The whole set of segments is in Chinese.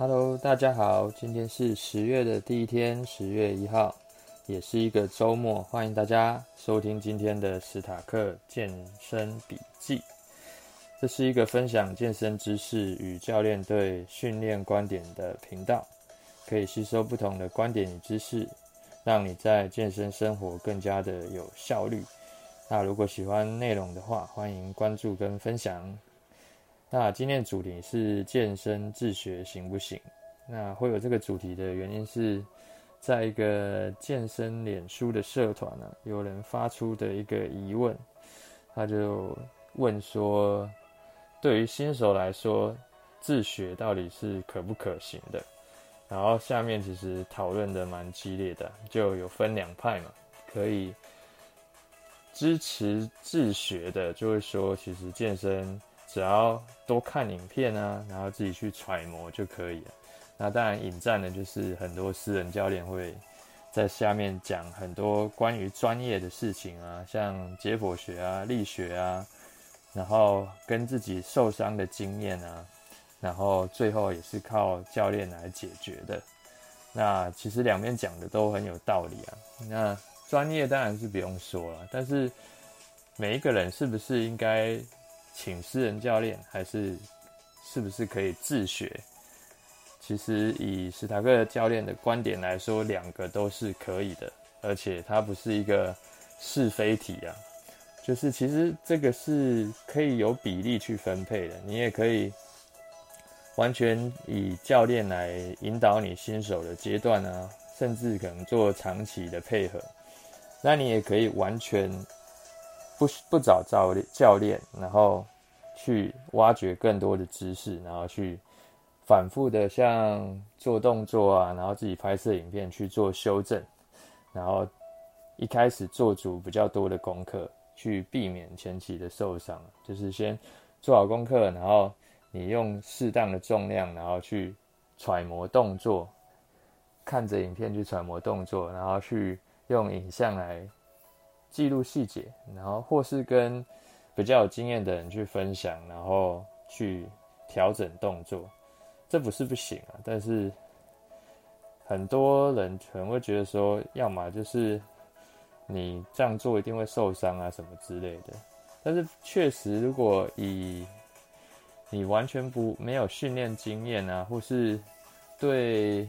Hello，大家好，今天是十月的第一天，十月一号，也是一个周末，欢迎大家收听今天的史塔克健身笔记。这是一个分享健身知识与教练对训练观点的频道，可以吸收不同的观点与知识，让你在健身生活更加的有效率。那如果喜欢内容的话，欢迎关注跟分享。那今天的主题是健身自学行不行？那会有这个主题的原因是，在一个健身脸书的社团呢，有人发出的一个疑问，他就问说，对于新手来说，自学到底是可不可行的？然后下面其实讨论的蛮激烈的，就有分两派嘛，可以支持自学的，就会说其实健身。只要多看影片啊，然后自己去揣摩就可以了。那当然，引战呢就是很多私人教练会在下面讲很多关于专业的事情啊，像解剖学啊、力学啊，然后跟自己受伤的经验啊，然后最后也是靠教练来解决的。那其实两边讲的都很有道理啊。那专业当然是不用说了，但是每一个人是不是应该请私人教练还是是不是可以自学？其实以史塔克教练的观点来说，两个都是可以的，而且它不是一个是非题啊。就是其实这个是可以有比例去分配的，你也可以完全以教练来引导你新手的阶段啊，甚至可能做长期的配合。那你也可以完全。不不找教练教练，然后去挖掘更多的知识，然后去反复的像做动作啊，然后自己拍摄影片去做修正，然后一开始做足比较多的功课，去避免前期的受伤。就是先做好功课，然后你用适当的重量，然后去揣摩动作，看着影片去揣摩动作，然后去用影像来。记录细节，然后或是跟比较有经验的人去分享，然后去调整动作，这不是不行啊。但是很多人可能会觉得说，要么就是你这样做一定会受伤啊，什么之类的。但是确实，如果以你完全不没有训练经验啊，或是对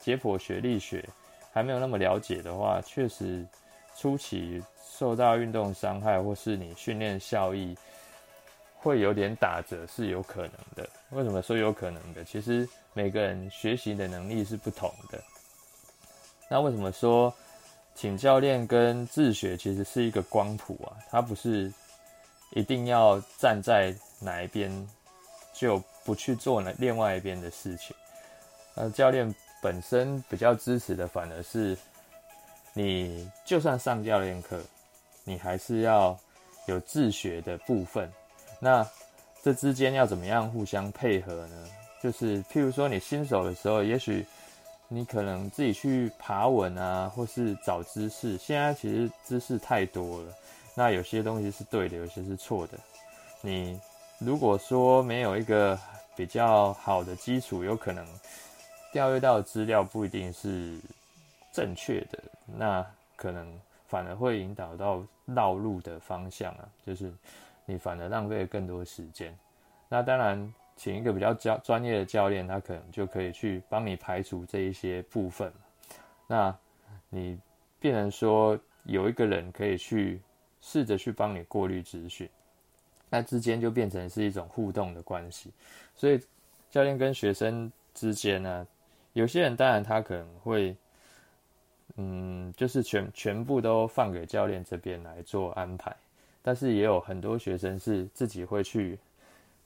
解剖学、力学还没有那么了解的话，确实。初期受到运动伤害，或是你训练效益会有点打折，是有可能的。为什么说有可能的？其实每个人学习的能力是不同的。那为什么说请教练跟自学其实是一个光谱啊？它不是一定要站在哪一边就不去做那另外一边的事情。那教练本身比较支持的，反而是。你就算上教练课，你还是要有自学的部分。那这之间要怎么样互相配合呢？就是譬如说，你新手的时候，也许你可能自己去爬文啊，或是找知识。现在其实知识太多了，那有些东西是对的，有些是错的。你如果说没有一个比较好的基础，有可能调阅到资料不一定是正确的。那可能反而会引导到绕路的方向啊，就是你反而浪费了更多时间。那当然，请一个比较教专业的教练，他可能就可以去帮你排除这一些部分。那你变成说有一个人可以去试着去帮你过滤资讯，那之间就变成是一种互动的关系。所以教练跟学生之间呢，有些人当然他可能会。嗯，就是全全部都放给教练这边来做安排，但是也有很多学生是自己会去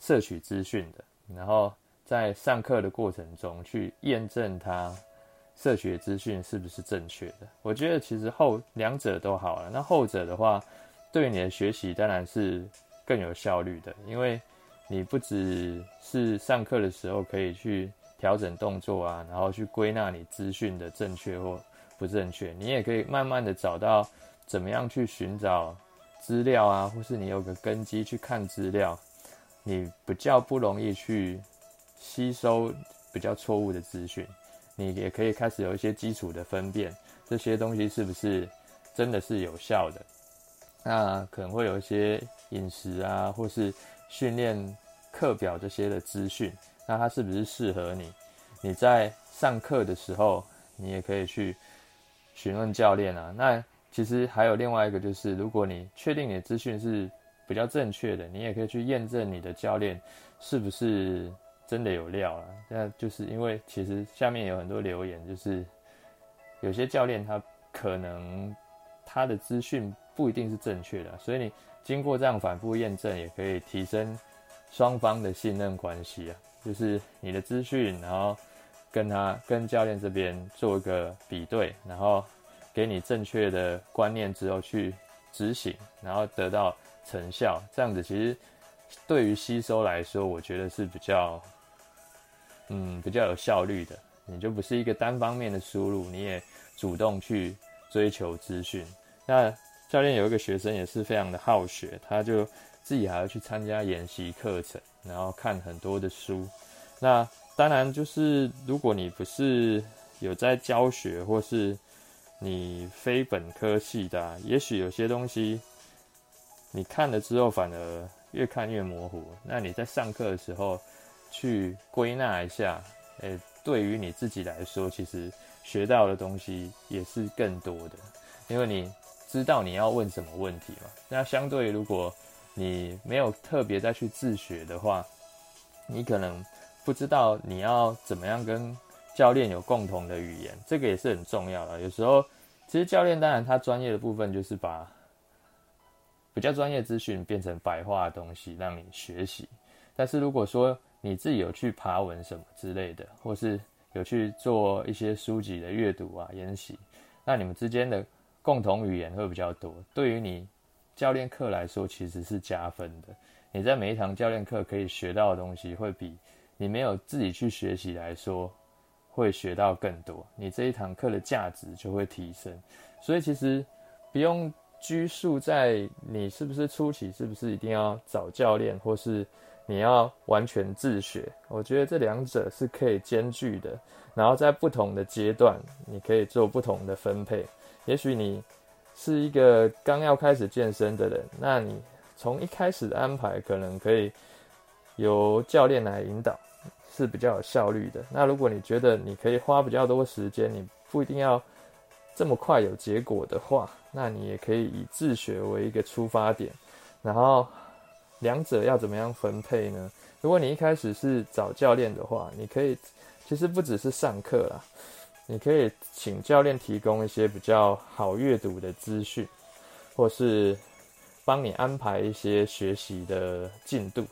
摄取资讯的，然后在上课的过程中去验证他摄取的资讯是不是正确的。我觉得其实后两者都好了，那后者的话，对你的学习当然是更有效率的，因为你不只是上课的时候可以去调整动作啊，然后去归纳你资讯的正确或。不正确，你也可以慢慢的找到怎么样去寻找资料啊，或是你有个根基去看资料，你比较不容易去吸收比较错误的资讯，你也可以开始有一些基础的分辨，这些东西是不是真的是有效的。那可能会有一些饮食啊，或是训练课表这些的资讯，那它是不是适合你？你在上课的时候，你也可以去询问教练啊。那其实还有另外一个，就是如果你确定你的资讯是比较正确的，你也可以去验证你的教练是不是真的有料啊。那就是因为其实下面有很多留言，就是有些教练他可能他的资讯。不一定是正确的，所以你经过这样反复验证，也可以提升双方的信任关系啊。就是你的资讯，然后跟他跟教练这边做一个比对，然后给你正确的观念之后去执行，然后得到成效。这样子其实对于吸收来说，我觉得是比较嗯比较有效率的。你就不是一个单方面的输入，你也主动去追求资讯。那教练有一个学生也是非常的好学，他就自己还要去参加研习课程，然后看很多的书。那当然就是如果你不是有在教学，或是你非本科系的，也许有些东西你看了之后反而越看越模糊。那你在上课的时候去归纳一下，诶，对于你自己来说，其实学到的东西也是更多的，因为你。知道你要问什么问题嘛？那相对如果你没有特别再去自学的话，你可能不知道你要怎么样跟教练有共同的语言，这个也是很重要的。有时候其实教练当然他专业的部分就是把比较专业资讯变成白话的东西让你学习，但是如果说你自己有去爬文什么之类的，或是有去做一些书籍的阅读啊、研习，那你们之间的。共同语言会比较多，对于你教练课来说其实是加分的。你在每一堂教练课可以学到的东西，会比你没有自己去学习来说会学到更多。你这一堂课的价值就会提升。所以其实不用拘束在你是不是初期，是不是一定要找教练，或是你要完全自学。我觉得这两者是可以兼具的。然后在不同的阶段，你可以做不同的分配。也许你是一个刚要开始健身的人，那你从一开始的安排可能可以由教练来引导，是比较有效率的。那如果你觉得你可以花比较多时间，你不一定要这么快有结果的话，那你也可以以自学为一个出发点。然后两者要怎么样分配呢？如果你一开始是找教练的话，你可以其实不只是上课啦。你可以请教练提供一些比较好阅读的资讯，或是帮你安排一些学习的进度。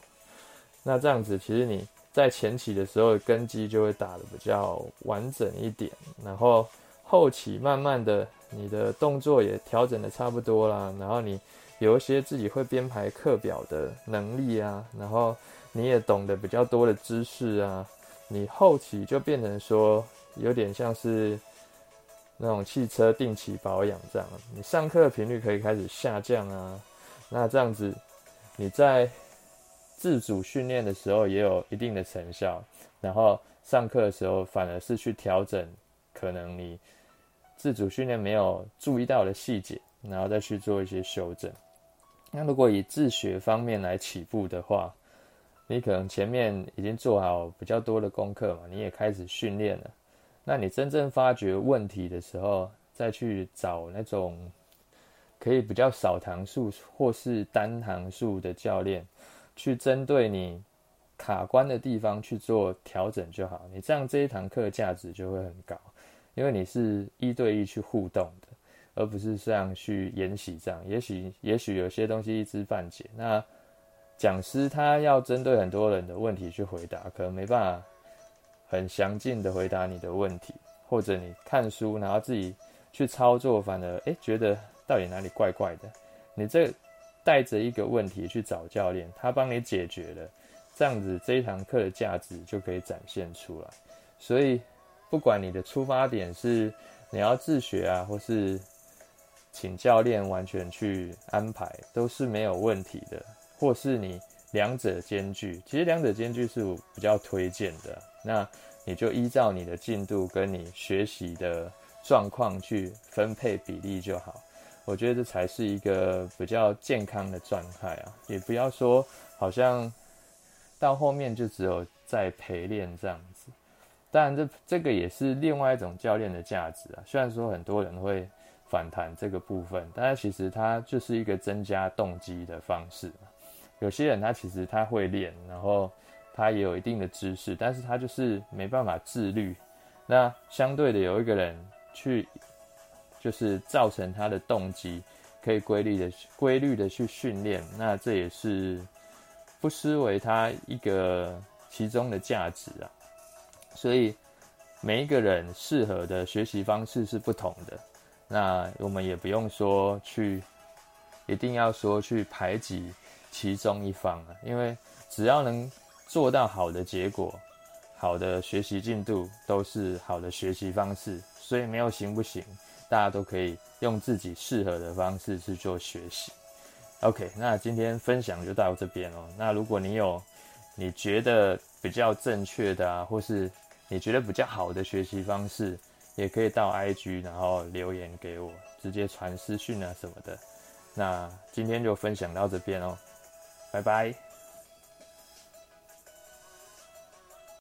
那这样子，其实你在前期的时候根基就会打得比较完整一点，然后后期慢慢的，你的动作也调整得差不多啦，然后你有一些自己会编排课表的能力啊，然后你也懂得比较多的知识啊，你后期就变成说。有点像是那种汽车定期保养这样，你上课的频率可以开始下降啊。那这样子，你在自主训练的时候也有一定的成效，然后上课的时候反而是去调整可能你自主训练没有注意到的细节，然后再去做一些修正。那如果以自学方面来起步的话，你可能前面已经做好比较多的功课嘛，你也开始训练了。那你真正发觉问题的时候，再去找那种可以比较少糖数或是单糖数的教练，去针对你卡关的地方去做调整就好。你这样这一堂课价值就会很高，因为你是一对一去互动的，而不是像去研习这样。也许也许有些东西一知半解，那讲师他要针对很多人的问题去回答，可能没办法。很详尽的回答你的问题，或者你看书然后自己去操作，反而诶觉得到底哪里怪怪的。你这带着一个问题去找教练，他帮你解决了，这样子这一堂课的价值就可以展现出来。所以不管你的出发点是你要自学啊，或是请教练完全去安排，都是没有问题的。或是你两者兼具，其实两者兼具是我比较推荐的。那你就依照你的进度跟你学习的状况去分配比例就好。我觉得这才是一个比较健康的状态啊，也不要说好像到后面就只有在陪练这样子。当然，这这个也是另外一种教练的价值啊。虽然说很多人会反弹这个部分，但是其实它就是一个增加动机的方式。有些人他其实他会练，然后他也有一定的知识，但是他就是没办法自律。那相对的，有一个人去。就是造成他的动机可以规律的规律的去训练，那这也是不失为他一个其中的价值啊。所以每一个人适合的学习方式是不同的，那我们也不用说去一定要说去排挤其中一方啊，因为只要能做到好的结果，好的学习进度都是好的学习方式，所以没有行不行。大家都可以用自己适合的方式去做学习。OK，那今天分享就到这边哦。那如果你有你觉得比较正确的啊，或是你觉得比较好的学习方式，也可以到 IG 然后留言给我，直接传私讯啊什么的。那今天就分享到这边哦，拜拜。